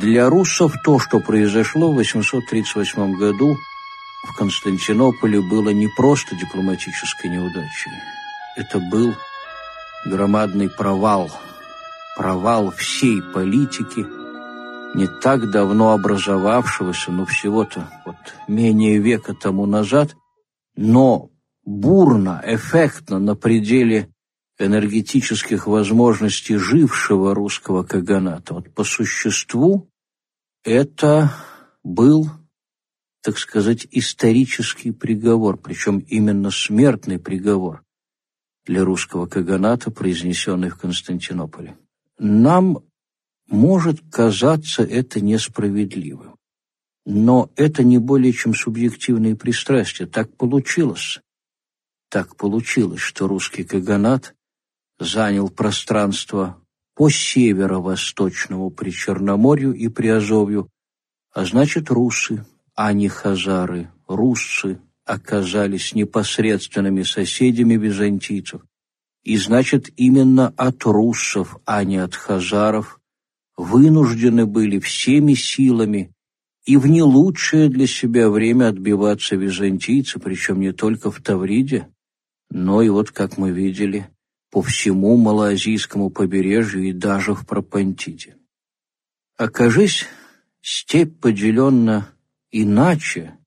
Для руссов то, что произошло в 838 году в Константинополе, было не просто дипломатической неудачей. Это был громадный провал. Провал всей политики, не так давно образовавшегося, ну всего-то вот менее века тому назад, но бурно, эффектно, на пределе энергетических возможностей жившего русского каганата. Вот по существу это был, так сказать, исторический приговор, причем именно смертный приговор для русского каганата, произнесенный в Константинополе. Нам может казаться это несправедливым, но это не более чем субъективные пристрастия. Так получилось. Так получилось, что русский каганат занял пространство по северо-восточному Причерноморью и Приазовью, а значит, русы, а не хазары, руссы оказались непосредственными соседями византийцев, и значит, именно от руссов, а не от хазаров, вынуждены были всеми силами и в не лучшее для себя время отбиваться византийцы, причем не только в Тавриде, но и вот, как мы видели, по всему Малоазийскому побережью и даже в Пропантиде. Окажись, степь поделена иначе,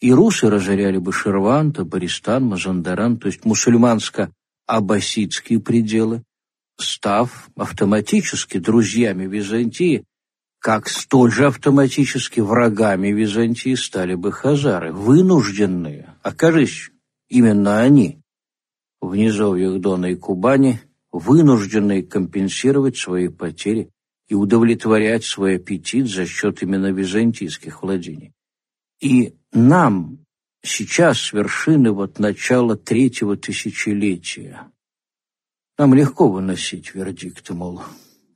и русы разоряли бы Шерванта, Баристан, Мазандаран, то есть мусульманско-аббасидские пределы, став автоматически друзьями Византии, как столь же автоматически врагами Византии стали бы хазары, вынужденные, окажись, именно они, в низовьях Дона и Кубани, вынужденные компенсировать свои потери и удовлетворять свой аппетит за счет именно византийских владений. И нам сейчас, с вершины вот начала третьего тысячелетия, нам легко выносить вердикты, мол,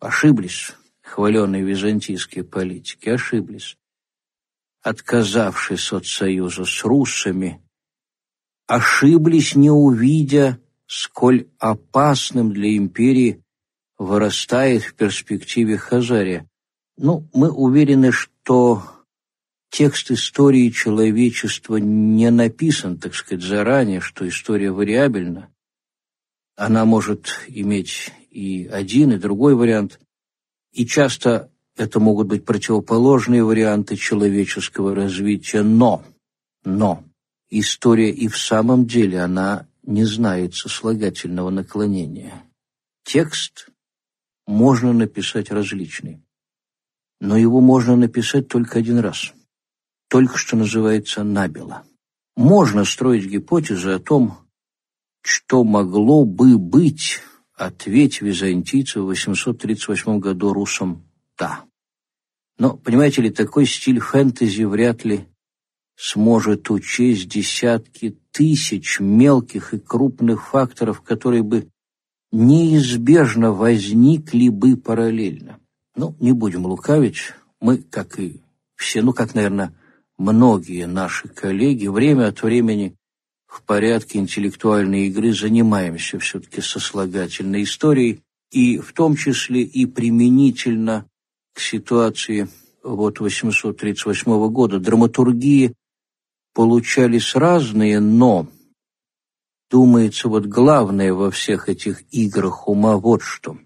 ошиблись хваленые византийские политики, ошиблись. Отказавшись от союза с руссами, ошиблись, не увидя, сколь опасным для империи вырастает в перспективе Хазария. Ну, мы уверены, что текст истории человечества не написан, так сказать, заранее, что история вариабельна. Она может иметь и один, и другой вариант. И часто это могут быть противоположные варианты человеческого развития, но, но история и в самом деле, она не знает сослагательного наклонения. Текст можно написать различный, но его можно написать только один раз, только что называется набело. Можно строить гипотезы о том, что могло бы быть, ответь византийцы в 838 году русам «да». Но, понимаете ли, такой стиль фэнтези вряд ли сможет учесть десятки тысяч мелких и крупных факторов, которые бы неизбежно возникли бы параллельно. Ну, не будем лукавить, мы, как и все, ну, как, наверное, многие наши коллеги, время от времени в порядке интеллектуальной игры занимаемся все-таки сослагательной историей, и в том числе и применительно к ситуации вот 838 года драматургии получались разные, но, думается, вот главное во всех этих играх ума вот что.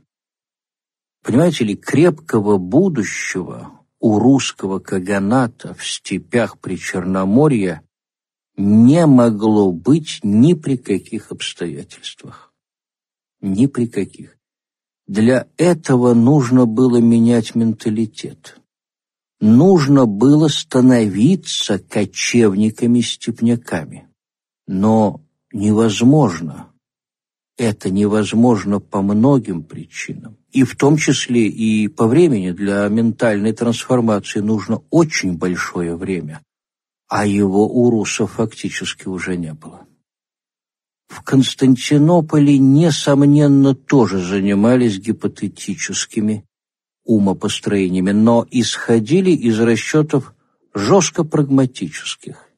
Понимаете ли, крепкого будущего у русского каганата в степях при Черноморье не могло быть ни при каких обстоятельствах. Ни при каких. Для этого нужно было менять менталитет нужно было становиться кочевниками-степняками. Но невозможно. Это невозможно по многим причинам. И в том числе и по времени для ментальной трансформации нужно очень большое время, а его у русов фактически уже не было. В Константинополе, несомненно, тоже занимались гипотетическими умопостроениями, но исходили из расчетов жестко прагматических.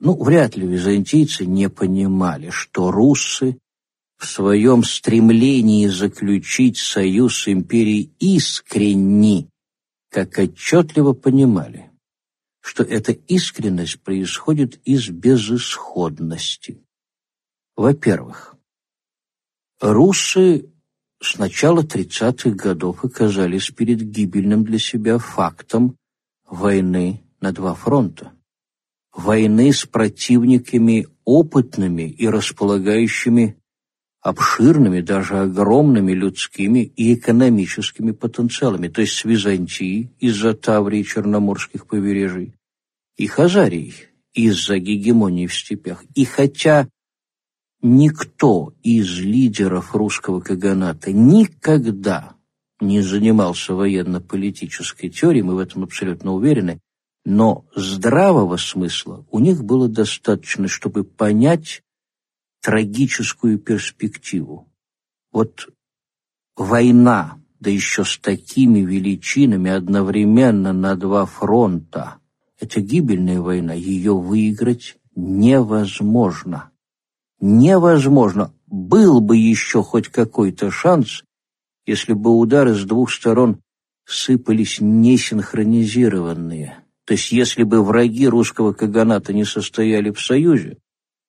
Ну, вряд ли византийцы не понимали, что руссы в своем стремлении заключить союз с империей искренни, как отчетливо понимали, что эта искренность происходит из безысходности. Во-первых, руссы с начала 30-х годов оказались перед гибельным для себя фактом войны на два фронта. Войны с противниками опытными и располагающими обширными, даже огромными людскими и экономическими потенциалами, то есть с Византией из-за Таврии Черноморских побережий, и Хазарией из-за гегемонии в степях. И хотя никто из лидеров русского каганата никогда не занимался военно-политической теорией, мы в этом абсолютно уверены, но здравого смысла у них было достаточно, чтобы понять трагическую перспективу. Вот война, да еще с такими величинами одновременно на два фронта, это гибельная война, ее выиграть невозможно. Невозможно. Был бы еще хоть какой-то шанс, если бы удары с двух сторон сыпались несинхронизированные. То есть если бы враги русского каганата не состояли в союзе,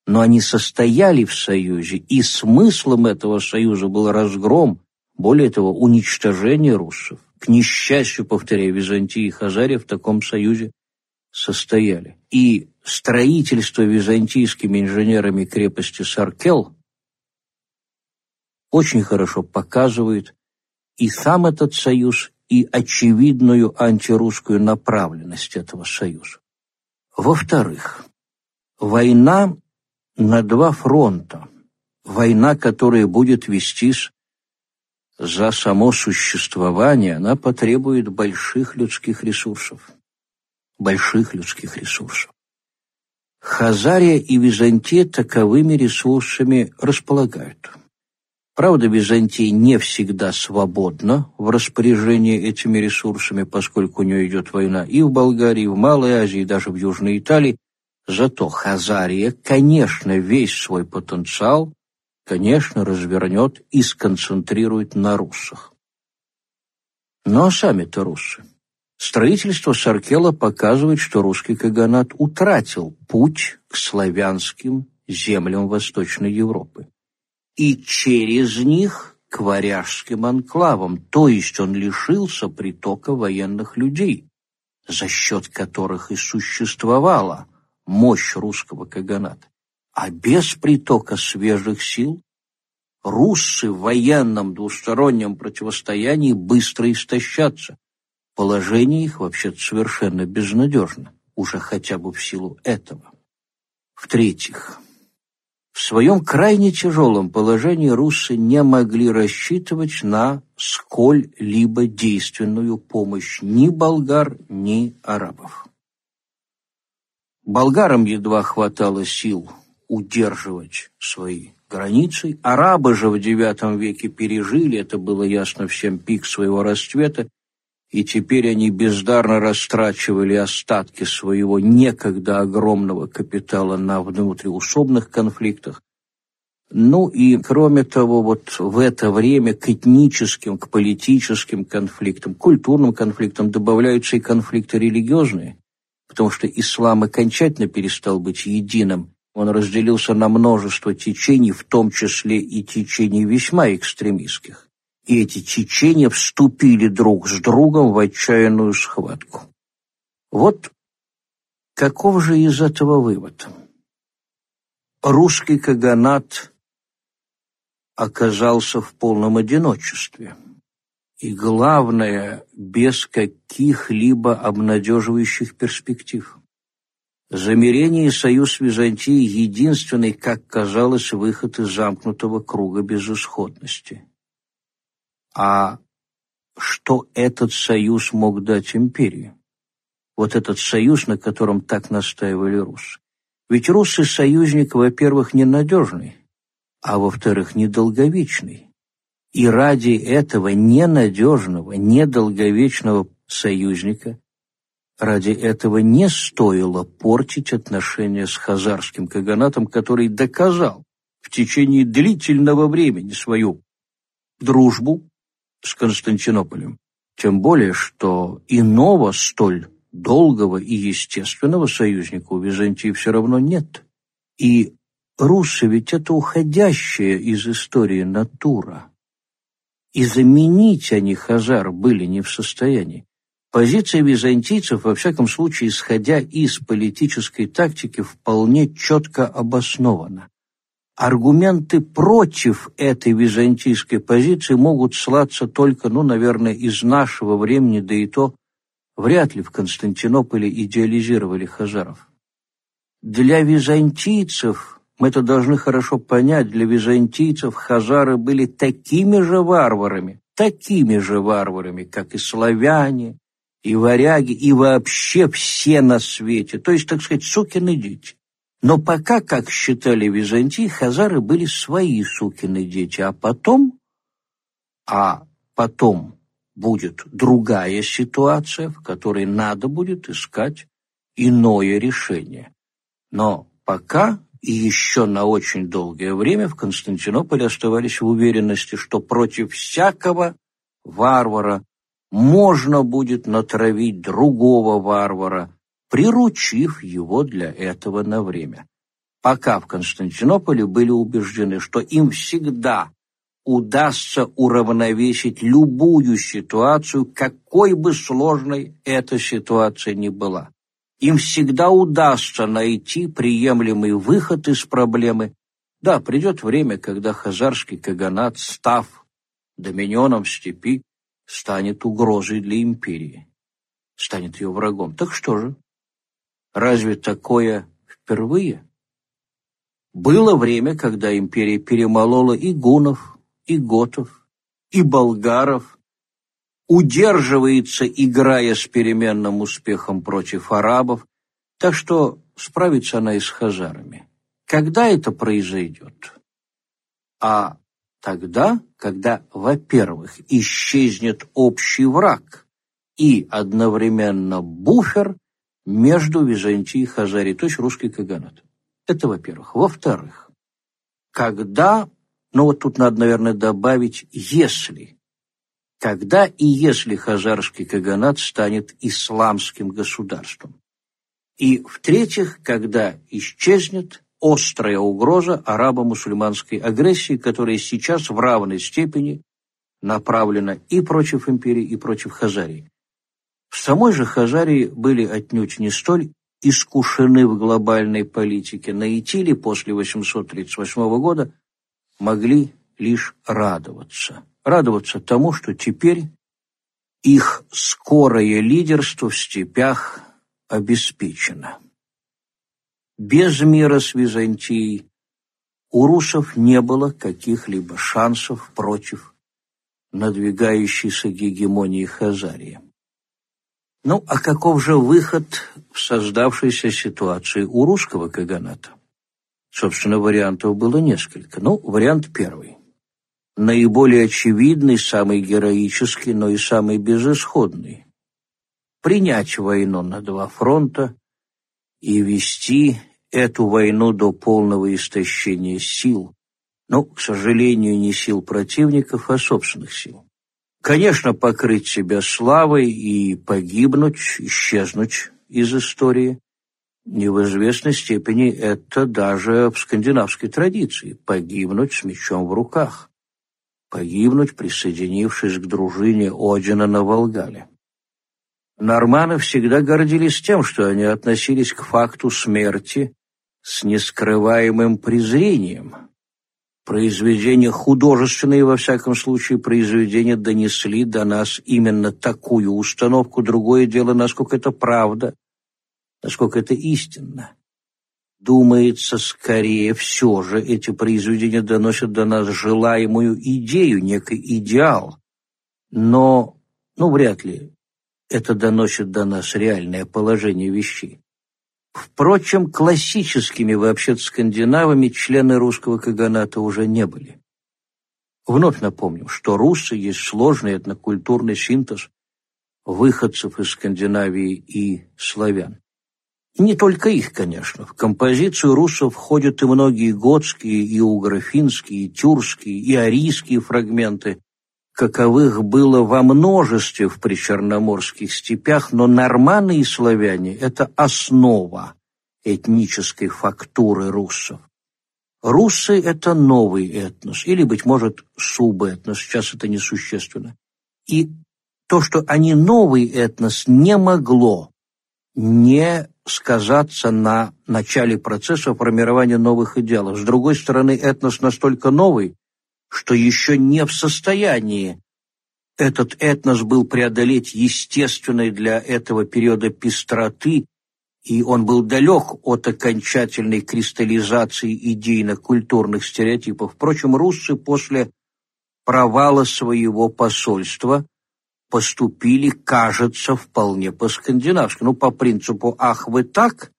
но они состояли в союзе, и смыслом этого союза был разгром, более того, уничтожение руссов. К несчастью, повторяю, Византия и Хазария в таком союзе состояли. И строительство византийскими инженерами крепости Саркел очень хорошо показывает и сам этот союз, и очевидную антирусскую направленность этого союза. Во-вторых, война на два фронта. Война, которая будет вестись за само существование, она потребует больших людских ресурсов. Больших людских ресурсов. Хазария и Византия таковыми ресурсами располагают. Правда, Византия не всегда свободна в распоряжении этими ресурсами, поскольку у нее идет война и в Болгарии, и в Малой Азии, и даже в Южной Италии, Зато Хазария, конечно, весь свой потенциал, конечно, развернет и сконцентрирует на руссах. Ну а сами-то руссы. Строительство Саркела показывает, что русский каганат утратил путь к славянским землям Восточной Европы. И через них к варяжским анклавам, то есть он лишился притока военных людей, за счет которых и существовала мощь русского каганата. А без притока свежих сил руссы в военном двустороннем противостоянии быстро истощатся. Положение их вообще совершенно безнадежно, уже хотя бы в силу этого. В-третьих, в своем крайне тяжелом положении руссы не могли рассчитывать на сколь-либо действенную помощь ни болгар, ни арабов. Болгарам едва хватало сил удерживать свои границы. Арабы же в IX веке пережили, это было ясно всем, пик своего расцвета, и теперь они бездарно растрачивали остатки своего некогда огромного капитала на внутриусобных конфликтах. Ну и, кроме того, вот в это время к этническим, к политическим конфликтам, культурным конфликтам добавляются и конфликты религиозные потому что ислам окончательно перестал быть единым. Он разделился на множество течений, в том числе и течений весьма экстремистских. И эти течения вступили друг с другом в отчаянную схватку. Вот каков же из этого вывод? Русский каганат оказался в полном одиночестве и, главное, без каких-либо обнадеживающих перспектив. Замирение и союз Византии – единственный, как казалось, выход из замкнутого круга безысходности. А что этот союз мог дать империи? Вот этот союз, на котором так настаивали русы. Ведь русский союзник, во-первых, ненадежный, а во-вторых, недолговечный. И ради этого ненадежного, недолговечного союзника, ради этого не стоило портить отношения с хазарским каганатом, который доказал в течение длительного времени свою дружбу с Константинополем Тем более, что иного столь долгого и естественного союзника у Византии все равно нет. И Русы ведь это уходящая из истории натура. И заменить они Хазар были не в состоянии. Позиция византийцев, во всяком случае, исходя из политической тактики, вполне четко обоснована. Аргументы против этой византийской позиции могут слаться только, ну, наверное, из нашего времени, да и то вряд ли в Константинополе идеализировали хазаров. Для византийцев мы это должны хорошо понять, для византийцев хазары были такими же варварами, такими же варварами, как и славяне, и варяги, и вообще все на свете, то есть, так сказать, сукины дети. Но пока, как считали Византии, хазары были свои сукины дети, а потом, а потом будет другая ситуация, в которой надо будет искать иное решение. Но пока и еще на очень долгое время в Константинополе оставались в уверенности, что против всякого варвара можно будет натравить другого варвара, приручив его для этого на время. Пока в Константинополе были убеждены, что им всегда удастся уравновесить любую ситуацию, какой бы сложной эта ситуация ни была. Им всегда удастся найти приемлемый выход из проблемы. Да, придет время, когда хазарский каганат, став доминионом степи, станет угрозой для империи, станет ее врагом. Так что же? Разве такое впервые? Было время, когда империя перемолола и гунов, и готов, и болгаров, удерживается, играя с переменным успехом против арабов, так что справится она и с хазарами. Когда это произойдет? А тогда, когда, во-первых, исчезнет общий враг и одновременно буфер между Византией и Хазарией, то есть русский каганат. Это во-первых. Во-вторых, когда, ну вот тут надо, наверное, добавить «если», когда и если хазарский каганат станет исламским государством. И, в-третьих, когда исчезнет острая угроза арабо-мусульманской агрессии, которая сейчас в равной степени направлена и против империи, и против Хазарии. В самой же Хазарии были отнюдь не столь искушены в глобальной политике. На Итиле после 838 года могли лишь радоваться радоваться тому, что теперь их скорое лидерство в степях обеспечено. Без мира с Византией у русов не было каких-либо шансов против надвигающейся гегемонии Хазарии. Ну, а каков же выход в создавшейся ситуации у русского каганата? Собственно, вариантов было несколько. Ну, вариант первый наиболее очевидный, самый героический, но и самый безысходный. Принять войну на два фронта и вести эту войну до полного истощения сил, но, к сожалению, не сил противников, а собственных сил. Конечно, покрыть себя славой и погибнуть, исчезнуть из истории. Не в известной степени это даже в скандинавской традиции – погибнуть с мечом в руках погибнуть, присоединившись к дружине Одина на Волгале. Норманы всегда гордились тем, что они относились к факту смерти с нескрываемым презрением. Произведения художественные, во всяком случае, произведения донесли до нас именно такую установку. Другое дело, насколько это правда, насколько это истинно. Думается, скорее все же эти произведения доносят до нас желаемую идею, некий идеал. Но, ну, вряд ли это доносит до нас реальное положение вещей. Впрочем, классическими вообще скандинавами члены русского каганата уже не были. Вновь напомню, что русы есть сложный этнокультурный синтез выходцев из Скандинавии и славян. Не только их, конечно. В композицию русов входят и многие готские, и угрофинские, и тюркские, и арийские фрагменты, каковых было во множестве в причерноморских степях, но норманы и славяне – это основа этнической фактуры руссов. Руссы – это новый этнос, или, быть может, субэтнос, сейчас это несущественно. И то, что они новый этнос, не могло не сказаться на начале процесса формирования новых идеалов. С другой стороны, этнос настолько новый, что еще не в состоянии этот этнос был преодолеть естественной для этого периода пестроты, и он был далек от окончательной кристаллизации идейно-культурных стереотипов. Впрочем, руссы после провала своего посольства поступили, кажется, вполне по-скандинавски. Ну, по принципу «ах, вы так?»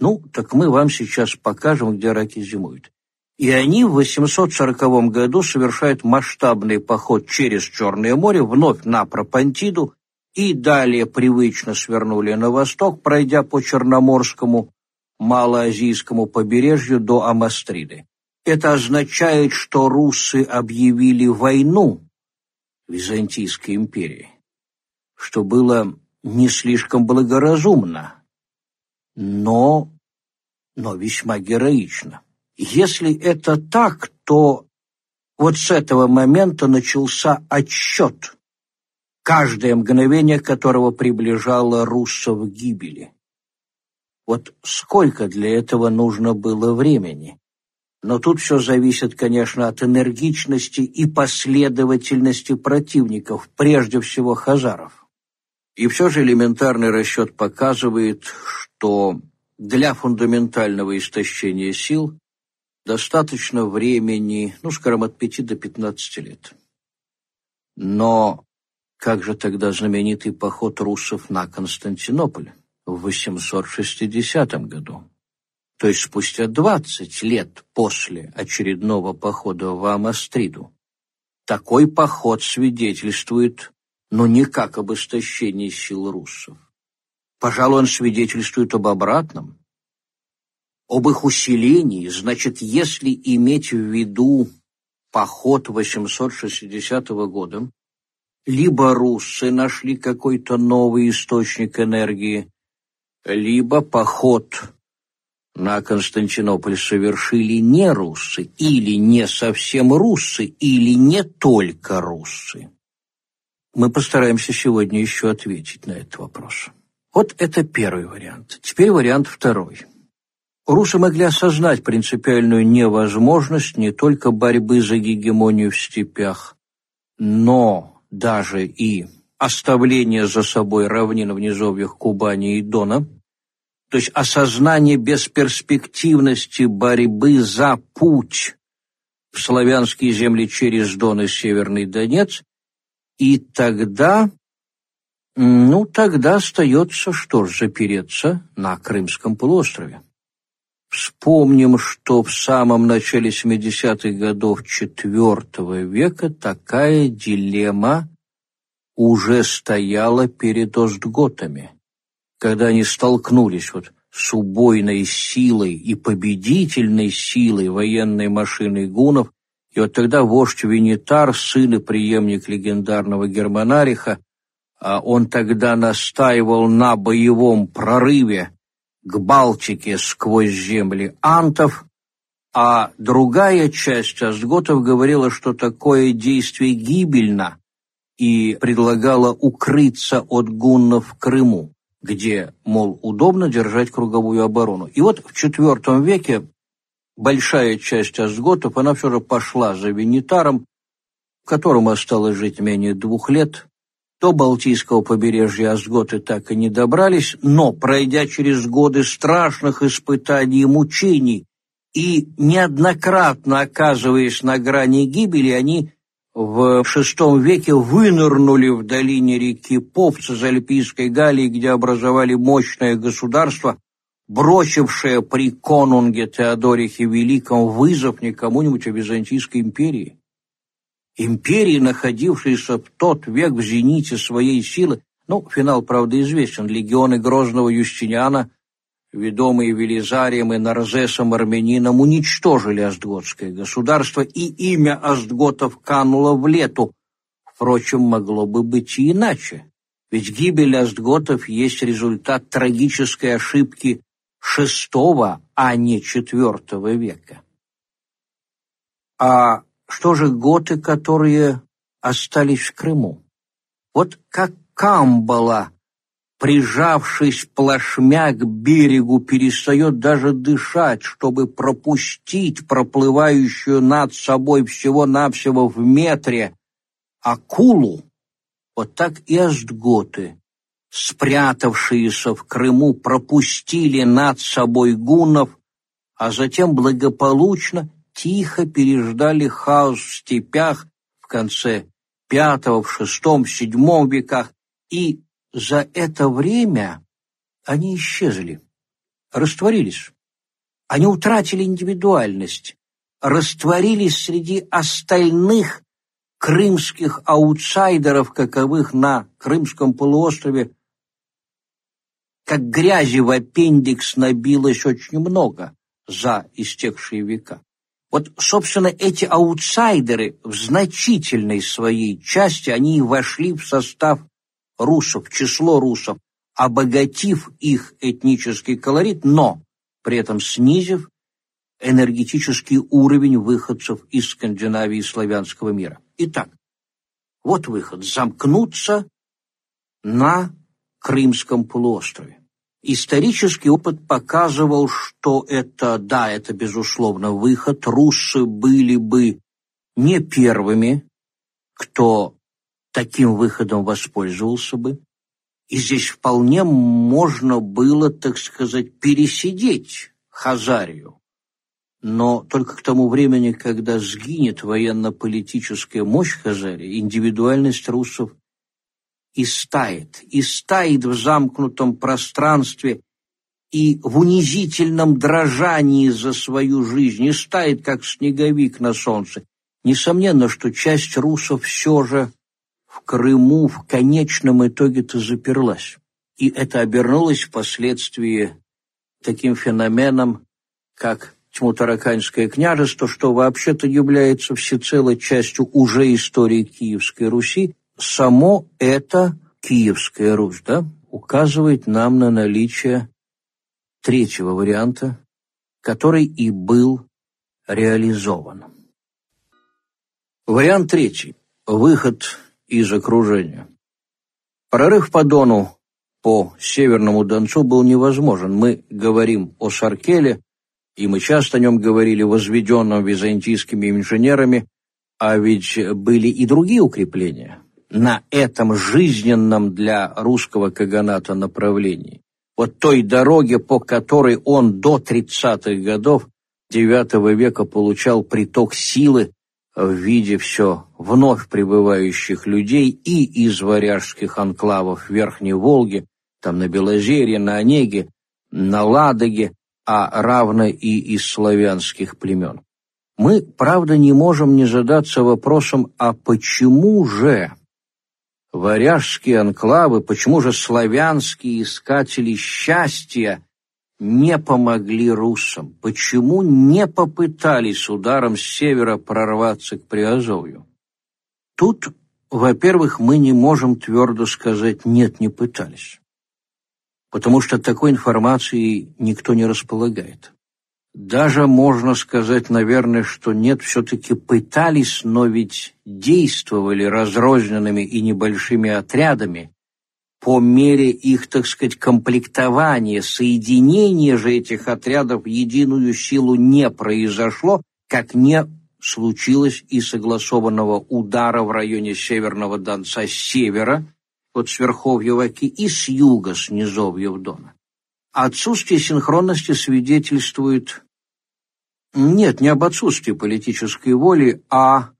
Ну, так мы вам сейчас покажем, где раки зимуют. И они в 840 году совершают масштабный поход через Черное море вновь на Пропантиду и далее привычно свернули на восток, пройдя по Черноморскому малоазийскому побережью до Амастриды. Это означает, что русы объявили войну Византийской империи, что было не слишком благоразумно, но, но весьма героично. Если это так, то вот с этого момента начался отсчет, каждое мгновение которого приближало руссов к гибели. Вот сколько для этого нужно было времени? Но тут все зависит, конечно, от энергичности и последовательности противников, прежде всего хазаров. И все же элементарный расчет показывает, что для фундаментального истощения сил достаточно времени, ну, скажем, от пяти до пятнадцати лет. Но как же тогда знаменитый поход руссов на Константинополь в 860 году? То есть спустя 20 лет после очередного похода в Амастриду. Такой поход свидетельствует, но не как об истощении сил руссов. Пожалуй, он свидетельствует об обратном, об их усилении, значит, если иметь в виду поход 860 года, либо руссы нашли какой-то новый источник энергии, либо поход на Константинополь совершили не руссы, или не совсем руссы, или не только руссы. Мы постараемся сегодня еще ответить на этот вопрос. Вот это первый вариант. Теперь вариант второй – Русы могли осознать принципиальную невозможность не только борьбы за гегемонию в степях, но даже и оставление за собой равнин в низовьях Кубани и Дона, то есть осознание бесперспективности борьбы за путь в славянские земли через Дон и Северный Донец, и тогда, ну, тогда остается что ж, запереться на Крымском полуострове. Вспомним, что в самом начале 70-х годов IV века такая дилемма уже стояла перед остготами, когда они столкнулись вот с убойной силой и победительной силой военной машины гунов, и вот тогда вождь Венитар, сын и преемник легендарного Германариха, а он тогда настаивал на боевом прорыве к Балтике сквозь земли антов, а другая часть остготов говорила, что такое действие гибельно и предлагала укрыться от гуннов в Крыму, где, мол, удобно держать круговую оборону. И вот в IV веке большая часть остготов, она все же пошла за Венитаром, которому осталось жить менее двух лет, до Балтийского побережья Асготы так и не добрались, но, пройдя через годы страшных испытаний и мучений и неоднократно оказываясь на грани гибели, они в VI веке вынырнули в долине реки Повц из Альпийской Галлии, где образовали мощное государство, бросившее при конунге Теодорихе Великом вызов не кому-нибудь, а Византийской империи империи, находившейся в тот век в зените своей силы, ну, финал, правда, известен, легионы Грозного Юстиниана, ведомые Велизарием и Нарзесом Армянином, уничтожили Остготское государство, и имя Остготов кануло в лету, Впрочем, могло бы быть и иначе. Ведь гибель остготов есть результат трагической ошибки VI, а не IV века. А что же готы, которые остались в Крыму? Вот как Камбала, прижавшись плашмя к берегу, перестает даже дышать, чтобы пропустить проплывающую над собой всего-навсего в метре акулу, вот так и астготы, спрятавшиеся в Крыму, пропустили над собой гуннов, а затем благополучно, тихо переждали хаос в степях в конце V, в VI, VII веках, и за это время они исчезли, растворились. Они утратили индивидуальность, растворились среди остальных крымских аутсайдеров, каковых на Крымском полуострове, как грязи в аппендикс набилось очень много за истекшие века. Вот, собственно, эти аутсайдеры в значительной своей части, они вошли в состав русов, в число русов, обогатив их этнический колорит, но при этом снизив энергетический уровень выходцев из Скандинавии и славянского мира. Итак, вот выход – замкнуться на Крымском полуострове. Исторический опыт показывал, что это, да, это безусловно выход. Руссы были бы не первыми, кто таким выходом воспользовался бы. И здесь вполне можно было, так сказать, пересидеть Хазарию но только к тому времени, когда сгинет военно-политическая мощь Хазарии, индивидуальность русов истает, истает в замкнутом пространстве и в унизительном дрожании за свою жизнь, истает, как снеговик на солнце. Несомненно, что часть русов все же в Крыму в конечном итоге-то заперлась. И это обернулось впоследствии таким феноменом, как Тьму-Тараканское княжество, что вообще-то является всецело частью уже истории Киевской Руси, само это Киевская Русь, да, указывает нам на наличие третьего варианта, который и был реализован. Вариант третий. Выход из окружения. Прорыв по Дону по Северному Донцу был невозможен. Мы говорим о Саркеле, и мы часто о нем говорили, возведенном византийскими инженерами, а ведь были и другие укрепления на этом жизненном для русского каганата направлении. Вот той дороге, по которой он до 30-х годов IX века получал приток силы в виде все вновь прибывающих людей и из варяжских анклавов Верхней Волги, там на Белозерье, на Онеге, на Ладоге, а равно и из славянских племен. Мы, правда, не можем не задаться вопросом, а почему же варяжские анклавы, почему же славянские искатели счастья не помогли русам? Почему не попытались ударом с севера прорваться к Приазовью? Тут, во-первых, мы не можем твердо сказать «нет, не пытались» потому что такой информацией никто не располагает. Даже можно сказать, наверное, что нет, все-таки пытались, но ведь действовали разрозненными и небольшими отрядами, по мере их, так сказать, комплектования, соединения же этих отрядов в единую силу не произошло, как не случилось и согласованного удара в районе Северного Донца с севера, от сверховья Ваки и с юга, с низовьев Дона. Отсутствие синхронности свидетельствует нет, не об отсутствии политической воли, а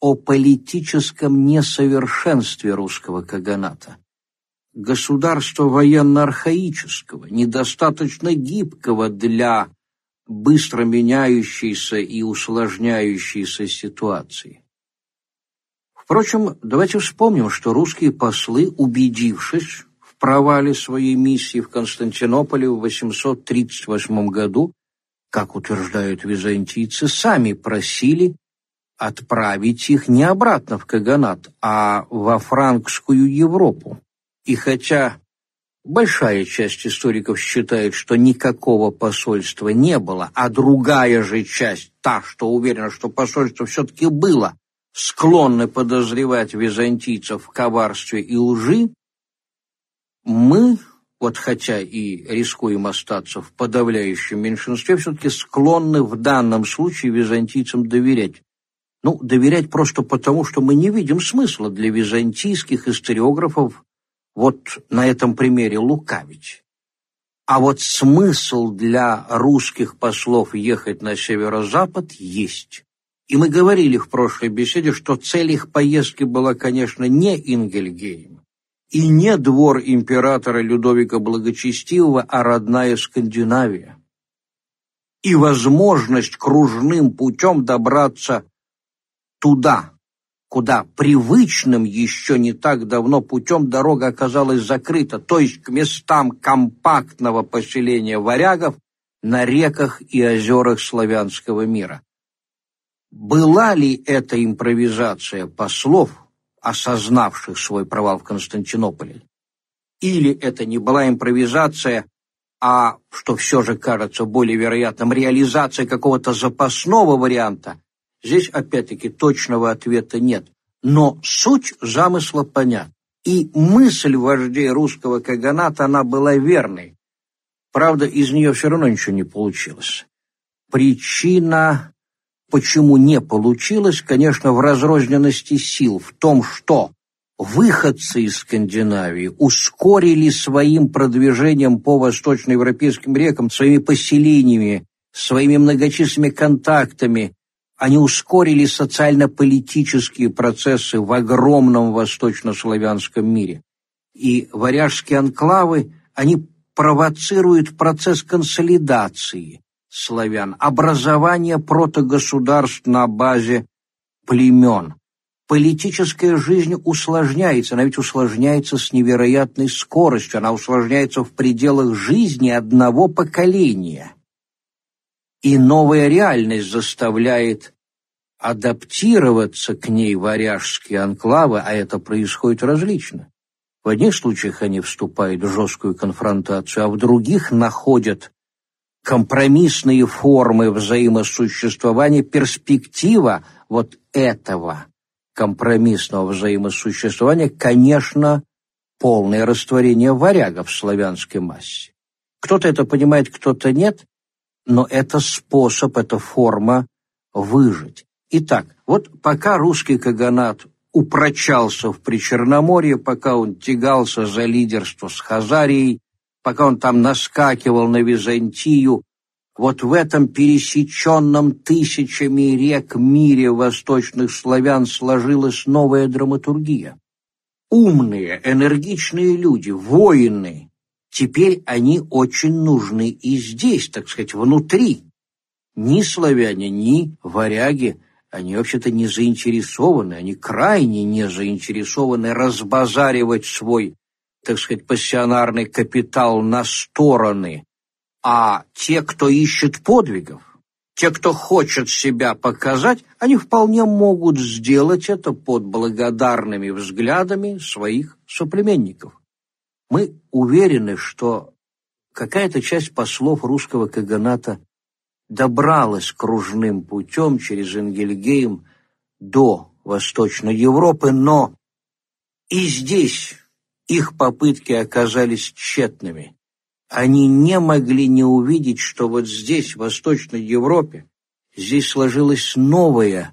о политическом несовершенстве русского каганата. Государство военно-архаического, недостаточно гибкого для быстро меняющейся и усложняющейся ситуации. Впрочем, давайте вспомним, что русские послы, убедившись в провале своей миссии в Константинополе в 838 году, как утверждают византийцы, сами просили отправить их не обратно в Каганат, а во франкскую Европу. И хотя большая часть историков считает, что никакого посольства не было, а другая же часть, та, что уверена, что посольство все-таки было, склонны подозревать византийцев в коварстве и лжи, мы, вот хотя и рискуем остаться в подавляющем меньшинстве, все-таки склонны в данном случае византийцам доверять. Ну, доверять просто потому, что мы не видим смысла для византийских историографов вот на этом примере лукавить. А вот смысл для русских послов ехать на северо-запад есть. И мы говорили в прошлой беседе, что цель их поездки была, конечно, не Ингельгейм и не двор императора Людовика Благочестивого, а родная Скандинавия. И возможность кружным путем добраться туда, куда привычным еще не так давно путем дорога оказалась закрыта, то есть к местам компактного поселения варягов на реках и озерах славянского мира. Была ли это импровизация послов, осознавших свой провал в Константинополе? Или это не была импровизация, а, что все же кажется более вероятным, реализация какого-то запасного варианта, Здесь, опять-таки, точного ответа нет. Но суть замысла понятна. И мысль вождей русского каганата, она была верной. Правда, из нее все равно ничего не получилось. Причина, почему не получилось, конечно, в разрозненности сил, в том, что выходцы из Скандинавии ускорили своим продвижением по восточноевропейским рекам, своими поселениями, своими многочисленными контактами, они ускорили социально-политические процессы в огромном восточнославянском мире. И варяжские анклавы, они провоцируют процесс консолидации славян, образования протогосударств на базе племен. Политическая жизнь усложняется, она ведь усложняется с невероятной скоростью, она усложняется в пределах жизни одного поколения – и новая реальность заставляет адаптироваться к ней варяжские анклавы, а это происходит различно. В одних случаях они вступают в жесткую конфронтацию, а в других находят компромиссные формы взаимосуществования, перспектива вот этого компромиссного взаимосуществования, конечно, полное растворение варягов в славянской массе. Кто-то это понимает, кто-то нет, но это способ, это форма выжить. Итак, вот пока русский каганат упрочался в Причерноморье, пока он тягался за лидерство с Хазарией, пока он там наскакивал на Византию, вот в этом пересеченном тысячами рек мире восточных славян сложилась новая драматургия. Умные, энергичные люди, воины, Теперь они очень нужны и здесь, так сказать, внутри. Ни славяне, ни варяги, они вообще-то не заинтересованы, они крайне не заинтересованы разбазаривать свой, так сказать, пассионарный капитал на стороны. А те, кто ищет подвигов, те, кто хочет себя показать, они вполне могут сделать это под благодарными взглядами своих соплеменников. Мы уверены, что какая-то часть послов русского каганата добралась кружным путем через Энгельгейм до Восточной Европы, но и здесь их попытки оказались тщетными. Они не могли не увидеть, что вот здесь, в Восточной Европе, здесь сложилась новая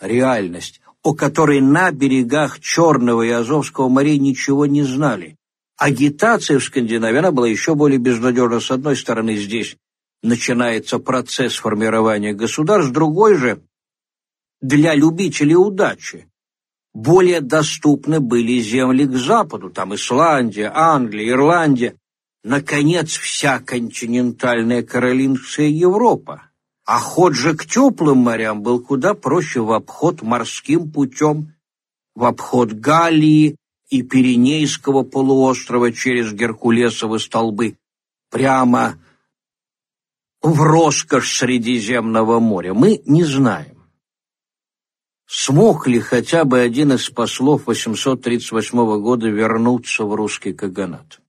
реальность, о которой на берегах Черного и Азовского морей ничего не знали. Агитация в Скандинавии, она была еще более безнадежна. С одной стороны, здесь начинается процесс формирования государств, с другой же, для любителей удачи, более доступны были земли к западу, там Исландия, Англия, Ирландия, наконец, вся континентальная каролинская Европа. А ход же к теплым морям был куда проще в обход морским путем, в обход Галлии, и Пиренейского полуострова через Геркулесовы столбы прямо в роскошь Средиземного моря. Мы не знаем. Смог ли хотя бы один из послов 838 года вернуться в русский каганат?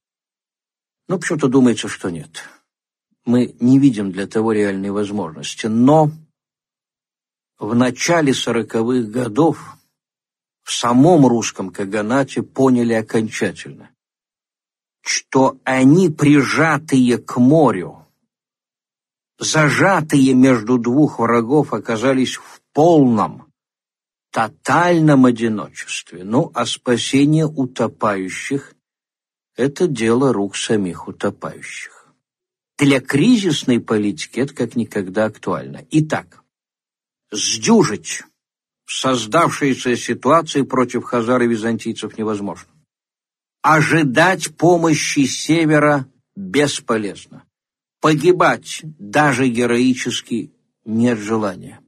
Ну, почему-то думается, что нет. Мы не видим для того реальной возможности. Но в начале сороковых годов в самом русском каганате поняли окончательно, что они прижатые к морю, зажатые между двух врагов, оказались в полном, тотальном одиночестве. Ну, а спасение утопающих – это дело рук самих утопающих. Для кризисной политики это как никогда актуально. Итак, сдюжить в создавшейся ситуации против хазар и византийцев невозможно. Ожидать помощи севера бесполезно. Погибать даже героически нет желания.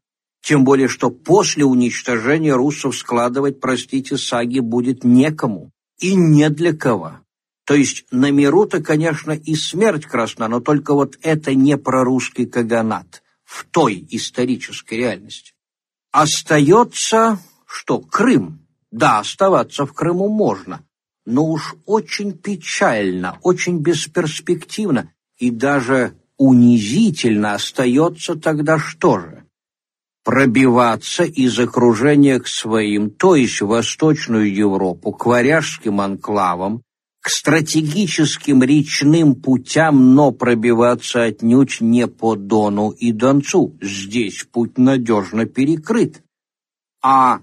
Тем более, что после уничтожения русов складывать, простите, саги будет некому и не для кого. То есть на миру-то, конечно, и смерть красна, но только вот это не про русский каганат в той исторической реальности. Остается что? Крым. Да, оставаться в Крыму можно, но уж очень печально, очень бесперспективно и даже унизительно остается тогда что же? Пробиваться из окружения к своим, то есть в Восточную Европу, к варяжским анклавам, к стратегическим речным путям, но пробиваться отнюдь не по Дону и Донцу. Здесь путь надежно перекрыт. А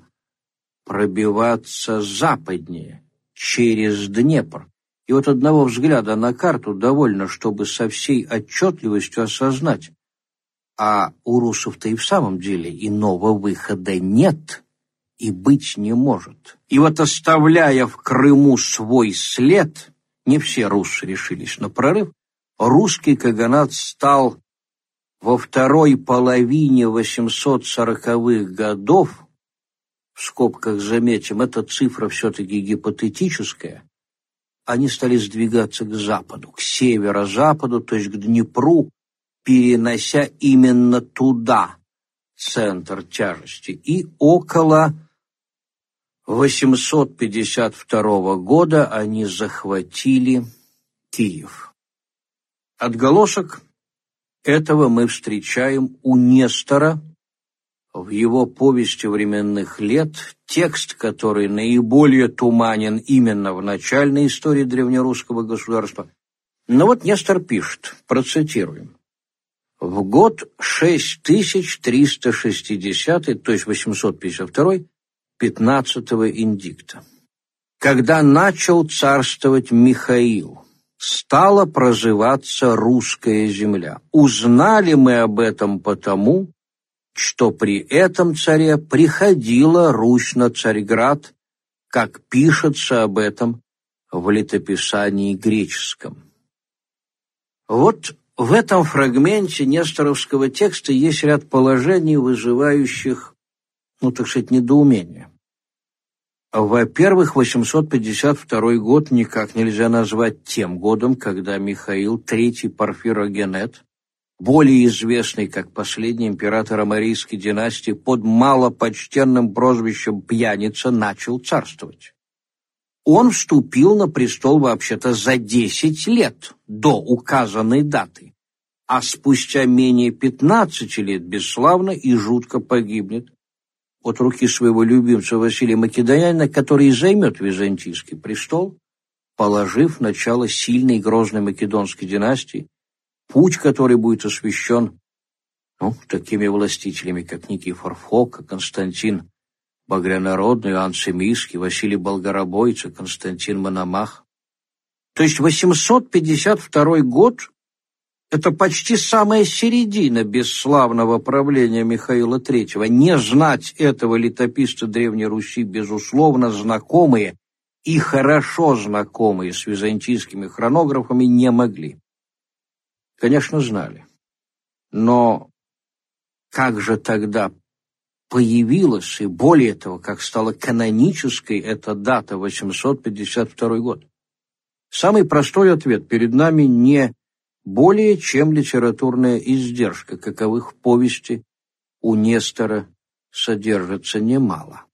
пробиваться западнее, через Днепр. И вот одного взгляда на карту довольно, чтобы со всей отчетливостью осознать. А у русов-то и в самом деле иного выхода нет и быть не может. И вот оставляя в Крыму свой след, не все русы решились на прорыв, русский каганат стал во второй половине 840-х годов, в скобках заметим, эта цифра все-таки гипотетическая, они стали сдвигаться к западу, к северо-западу, то есть к Днепру, перенося именно туда центр тяжести. И около 852 года они захватили Киев. Отголосок этого мы встречаем у Нестора в его повести временных лет, текст, который наиболее туманен именно в начальной истории древнерусского государства. Но вот Нестор пишет, процитируем. В год 6360, то есть 852, 15-го индикта. Когда начал царствовать Михаил, стала прозываться русская земля. Узнали мы об этом потому, что при этом царе приходила Русь на Царьград, как пишется об этом в летописании греческом. Вот в этом фрагменте несторовского текста есть ряд положений, вызывающих ну, так сказать, недоумение. Во-первых, 852 год никак нельзя назвать тем годом, когда Михаил III Порфирогенет, более известный как последний император Амарийской династии, под малопочтенным прозвищем «пьяница» начал царствовать. Он вступил на престол вообще-то за 10 лет до указанной даты, а спустя менее 15 лет бесславно и жутко погибнет от руки своего любимца Василия Македонянина, который займет византийский престол, положив начало сильной и грозной македонской династии, путь который будет освящен ну, такими властителями, как Никифор Фока, Константин Багрянародный, Иоанн Семийский, Василий Болгоробойца, Константин Мономах. То есть 852 год это почти самая середина бесславного правления Михаила III. Не знать этого летописца Древней Руси, безусловно, знакомые и хорошо знакомые с византийскими хронографами не могли. Конечно, знали. Но как же тогда появилась, и более того, как стала канонической эта дата, 852 год? Самый простой ответ перед нами не более чем литературная издержка, каковых повести у Нестора содержится немало.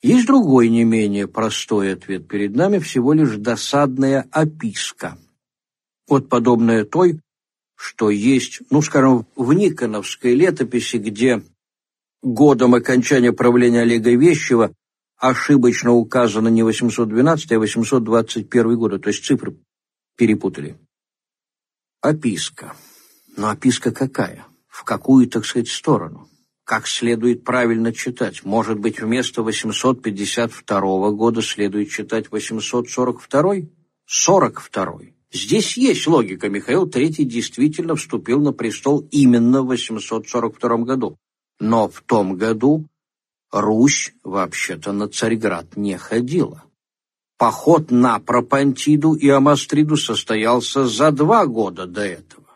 Есть другой не менее простой ответ перед нами, всего лишь досадная описка. Вот подобная той, что есть, ну, скажем, в Никоновской летописи, где годом окончания правления Олега Вещева ошибочно указано не 812, а 821 года, то есть цифры перепутали. Описка. Но описка какая? В какую, так сказать, сторону? Как следует правильно читать? Может быть, вместо 852 года следует читать 842? 42. Здесь есть логика. Михаил III действительно вступил на престол именно в 842 году. Но в том году Русь вообще-то на Царьград не ходила. Поход на Пропантиду и Амастриду состоялся за два года до этого.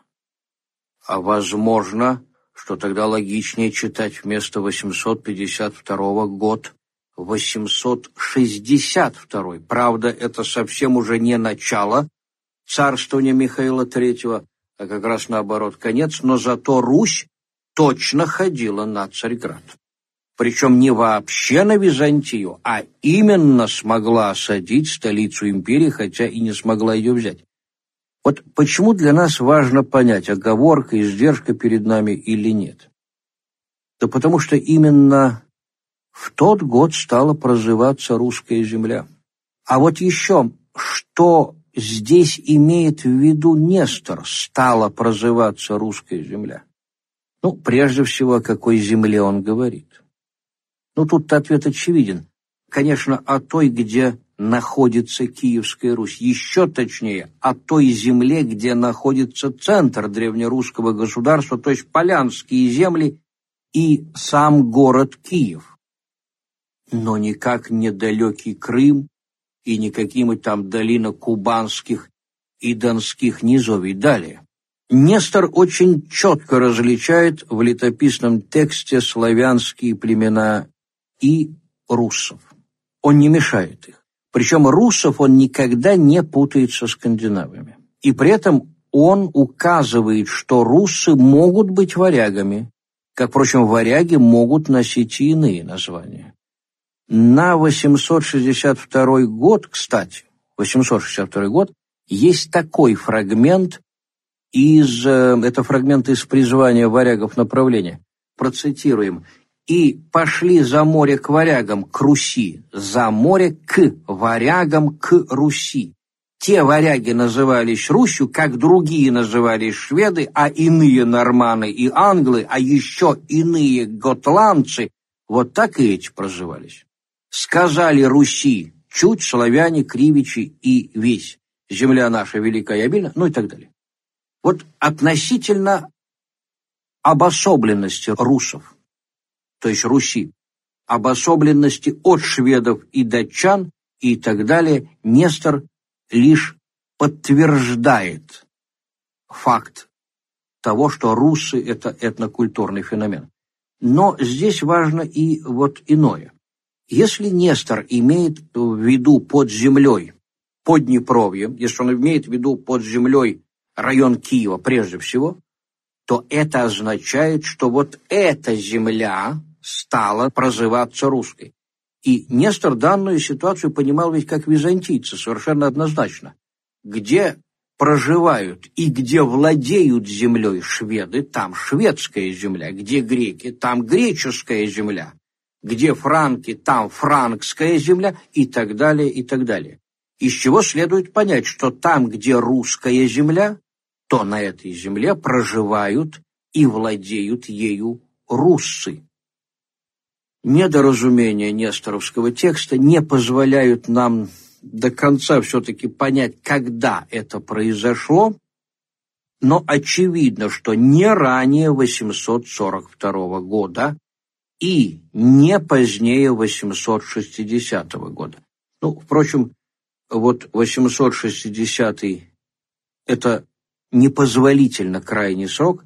А возможно, что тогда логичнее читать вместо 852 год 862. Правда, это совсем уже не начало царствования Михаила III, а как раз наоборот конец, но зато Русь точно ходила на Царьград. Причем не вообще на Византию, а именно смогла осадить столицу империи, хотя и не смогла ее взять. Вот почему для нас важно понять, оговорка, издержка перед нами или нет? Да потому что именно в тот год стала прозываться русская земля. А вот еще, что здесь имеет в виду Нестор, стала прозываться русская земля? Ну, прежде всего, о какой земле он говорит. Ну, тут ответ очевиден. Конечно, о той, где находится Киевская Русь, еще точнее, о той земле, где находится центр древнерусского государства, то есть Полянские земли и сам город Киев. Но никак не далекий Крым и какие-нибудь там долина кубанских и донских низовий. Далее. Нестор очень четко различает в летописном тексте славянские племена и руссов. Он не мешает их. Причем руссов он никогда не путает со скандинавами. И при этом он указывает, что руссы могут быть варягами, как, впрочем, варяги могут носить и иные названия. На 862 год, кстати, 862 год, есть такой фрагмент из, э, это фрагмент из призвания варягов направления. Процитируем и пошли за море к варягам, к Руси, за море к варягам, к Руси. Те варяги назывались Русью, как другие назывались шведы, а иные норманы и англы, а еще иные готландцы, вот так и эти прозывались. Сказали Руси, чуть славяне, кривичи и весь, земля наша великая и обильна, ну и так далее. Вот относительно обособленности русов, то есть Руси, обособленности от шведов и датчан и так далее, Нестор лишь подтверждает факт того, что русы – это этнокультурный феномен. Но здесь важно и вот иное. Если Нестор имеет в виду под землей, под Днепровьем, если он имеет в виду под землей район Киева прежде всего, то это означает, что вот эта земля стала прозываться русской. И Нестор данную ситуацию понимал ведь как византийцы, совершенно однозначно. Где проживают и где владеют землей шведы, там шведская земля, где греки, там греческая земля, где франки, там франкская земля и так далее, и так далее. Из чего следует понять, что там, где русская земля, то на этой земле проживают и владеют ею руссы. Недоразумения несторовского текста не позволяют нам до конца все-таки понять, когда это произошло, но очевидно, что не ранее 842 года и не позднее 860 года. Ну, впрочем, вот 860 – это непозволительно крайний срок,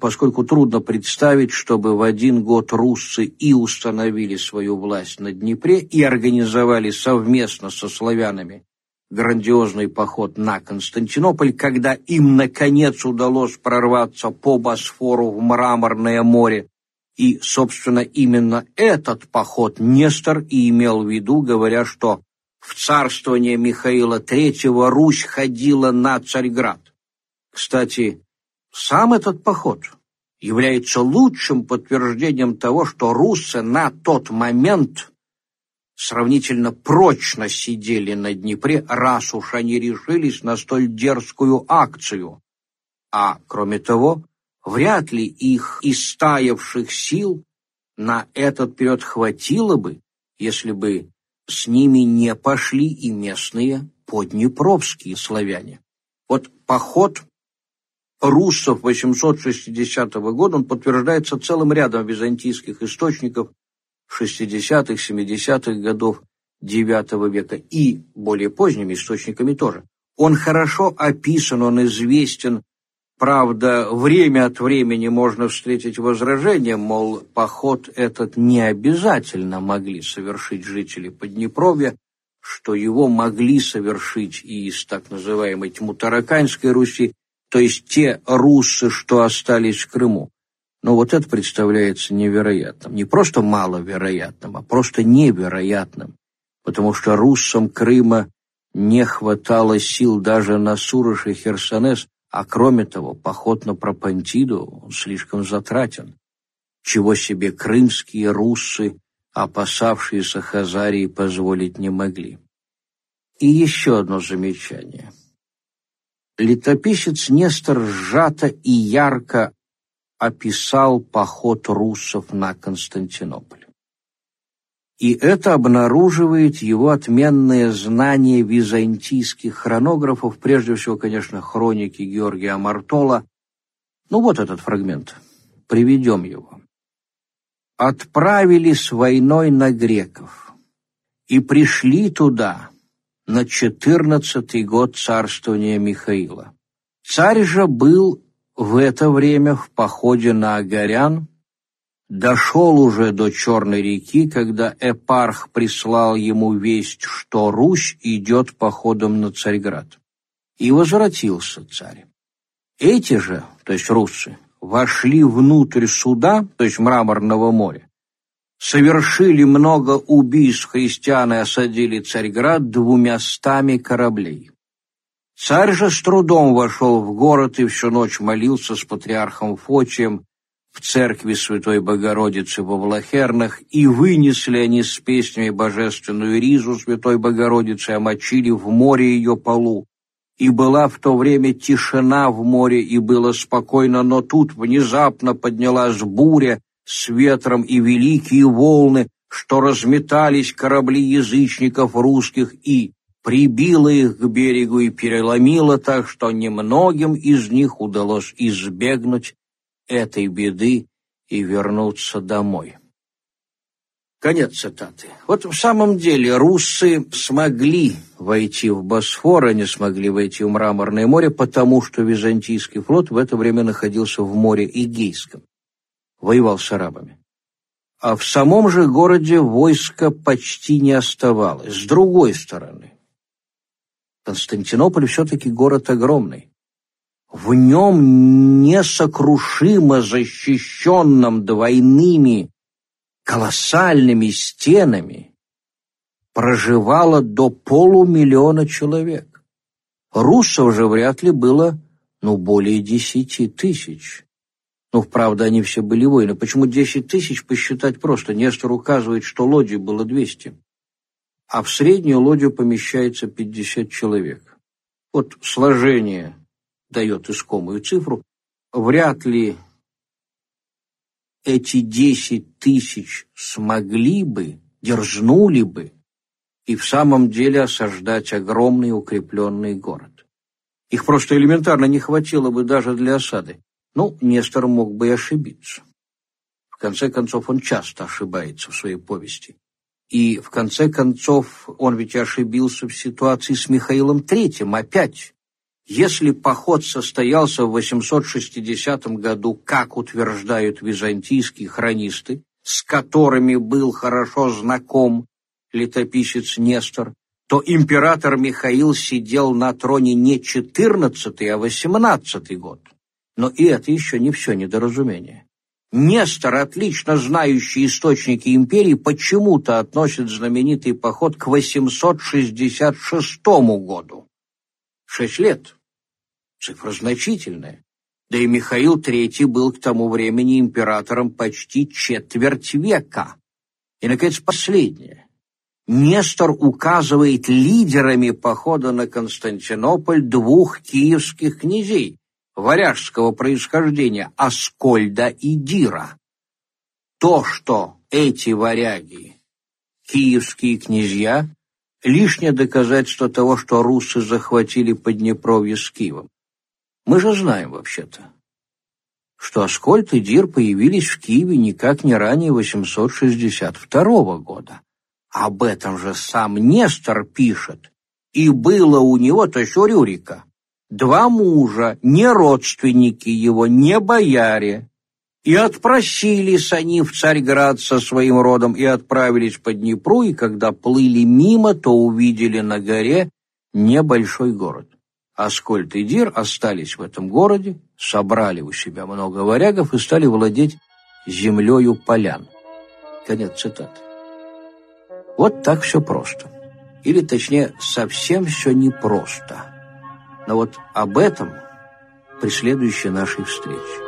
поскольку трудно представить, чтобы в один год руссы и установили свою власть на Днепре и организовали совместно со славянами грандиозный поход на Константинополь, когда им, наконец, удалось прорваться по Босфору в Мраморное море И, собственно, именно этот поход Нестор и имел в виду, говоря, что в царствование Михаила III Русь ходила на Царьград. Кстати, сам этот поход является лучшим подтверждением того, что русы на тот момент сравнительно прочно сидели на Днепре, раз уж они решились на столь дерзкую акцию. А, кроме того, вряд ли их истаявших сил на этот период хватило бы, если бы с ними не пошли и местные поднепровские славяне. Вот поход руссов 860 года, он подтверждается целым рядом византийских источников 60-х, 70-х годов IX века и более поздними источниками тоже. Он хорошо описан, он известен, правда, время от времени можно встретить возражение, мол, поход этот не обязательно могли совершить жители Поднепровья, что его могли совершить и из так называемой Тьмутараканской Руси, то есть те руссы, что остались в Крыму. Но вот это представляется невероятным. Не просто маловероятным, а просто невероятным. Потому что руссам Крыма не хватало сил даже на Сурож и Херсонес, а кроме того, поход на Пропантиду слишком затратен. Чего себе крымские руссы, опасавшиеся Хазарии, позволить не могли. И еще одно замечание – Летописец Нестор сжато и ярко описал поход руссов на Константинополь. И это обнаруживает его отменное знание византийских хронографов, прежде всего, конечно, хроники Георгия Мартола. Ну вот этот фрагмент, приведем его. «Отправили с войной на греков, и пришли туда, на четырнадцатый год царствования Михаила. Царь же был в это время в походе на Агарян, дошел уже до Черной реки, когда Эпарх прислал ему весть, что Русь идет походом на Царьград. И возвратился царь. Эти же, то есть руссы, вошли внутрь суда, то есть мраморного моря, совершили много убийств христиан и осадили Царьград двумя стами кораблей. Царь же с трудом вошел в город и всю ночь молился с патриархом Фотием в церкви Святой Богородицы во Влахернах, и вынесли они с песнями божественную ризу Святой Богородицы, омочили в море ее полу. И была в то время тишина в море, и было спокойно, но тут внезапно поднялась буря, с ветром и великие волны, что разметались корабли язычников русских и прибило их к берегу и переломило так, что немногим из них удалось избегнуть этой беды и вернуться домой. Конец цитаты. Вот в самом деле руссы смогли войти в Босфор, они смогли войти в Мраморное море, потому что византийский флот в это время находился в море Эгейском воевал с арабами. А в самом же городе войска почти не оставалось. С другой стороны, Константинополь все-таки город огромный. В нем несокрушимо защищенном двойными колоссальными стенами проживало до полумиллиона человек. Руссов же вряд ли было, ну, более десяти тысяч. Ну, правда, они все были воины. Почему десять тысяч посчитать просто? Нестор указывает, что лодий было двести, а в среднюю лодью помещается пятьдесят человек. Вот сложение дает искомую цифру. Вряд ли эти десять тысяч смогли бы, дерзнули бы и в самом деле осаждать огромный укрепленный город. Их просто элементарно не хватило бы даже для осады. Ну, Нестор мог бы и ошибиться. В конце концов, он часто ошибается в своей повести. И в конце концов, он ведь ошибился в ситуации с Михаилом III опять. Если поход состоялся в 860 году, как утверждают византийские хронисты, с которыми был хорошо знаком летописец Нестор, то император Михаил сидел на троне не 14 а 18 год. Но и это еще не все недоразумение. Нестор, отлично знающий источники империи, почему-то относит знаменитый поход к 866 году. Шесть лет. Цифра значительная. Да и Михаил III был к тому времени императором почти четверть века. И, наконец, последнее. Нестор указывает лидерами похода на Константинополь двух киевских князей варяжского происхождения Аскольда и Дира. То, что эти варяги, киевские князья, лишнее доказательство того, что русы захватили Поднепровье с Киевом. Мы же знаем вообще-то, что Аскольд и Дир появились в Киеве никак не ранее 862 года. Об этом же сам Нестор пишет. И было у него, то у Рюрика, два мужа, не родственники его, не бояре. И отпросились они в Царьград со своим родом и отправились по Днепру, и когда плыли мимо, то увидели на горе небольшой город. Аскольд и Дир остались в этом городе, собрали у себя много варягов и стали владеть землею полян. Конец цитаты. Вот так все просто. Или, точнее, совсем все непросто. Но вот об этом при следующей нашей встрече.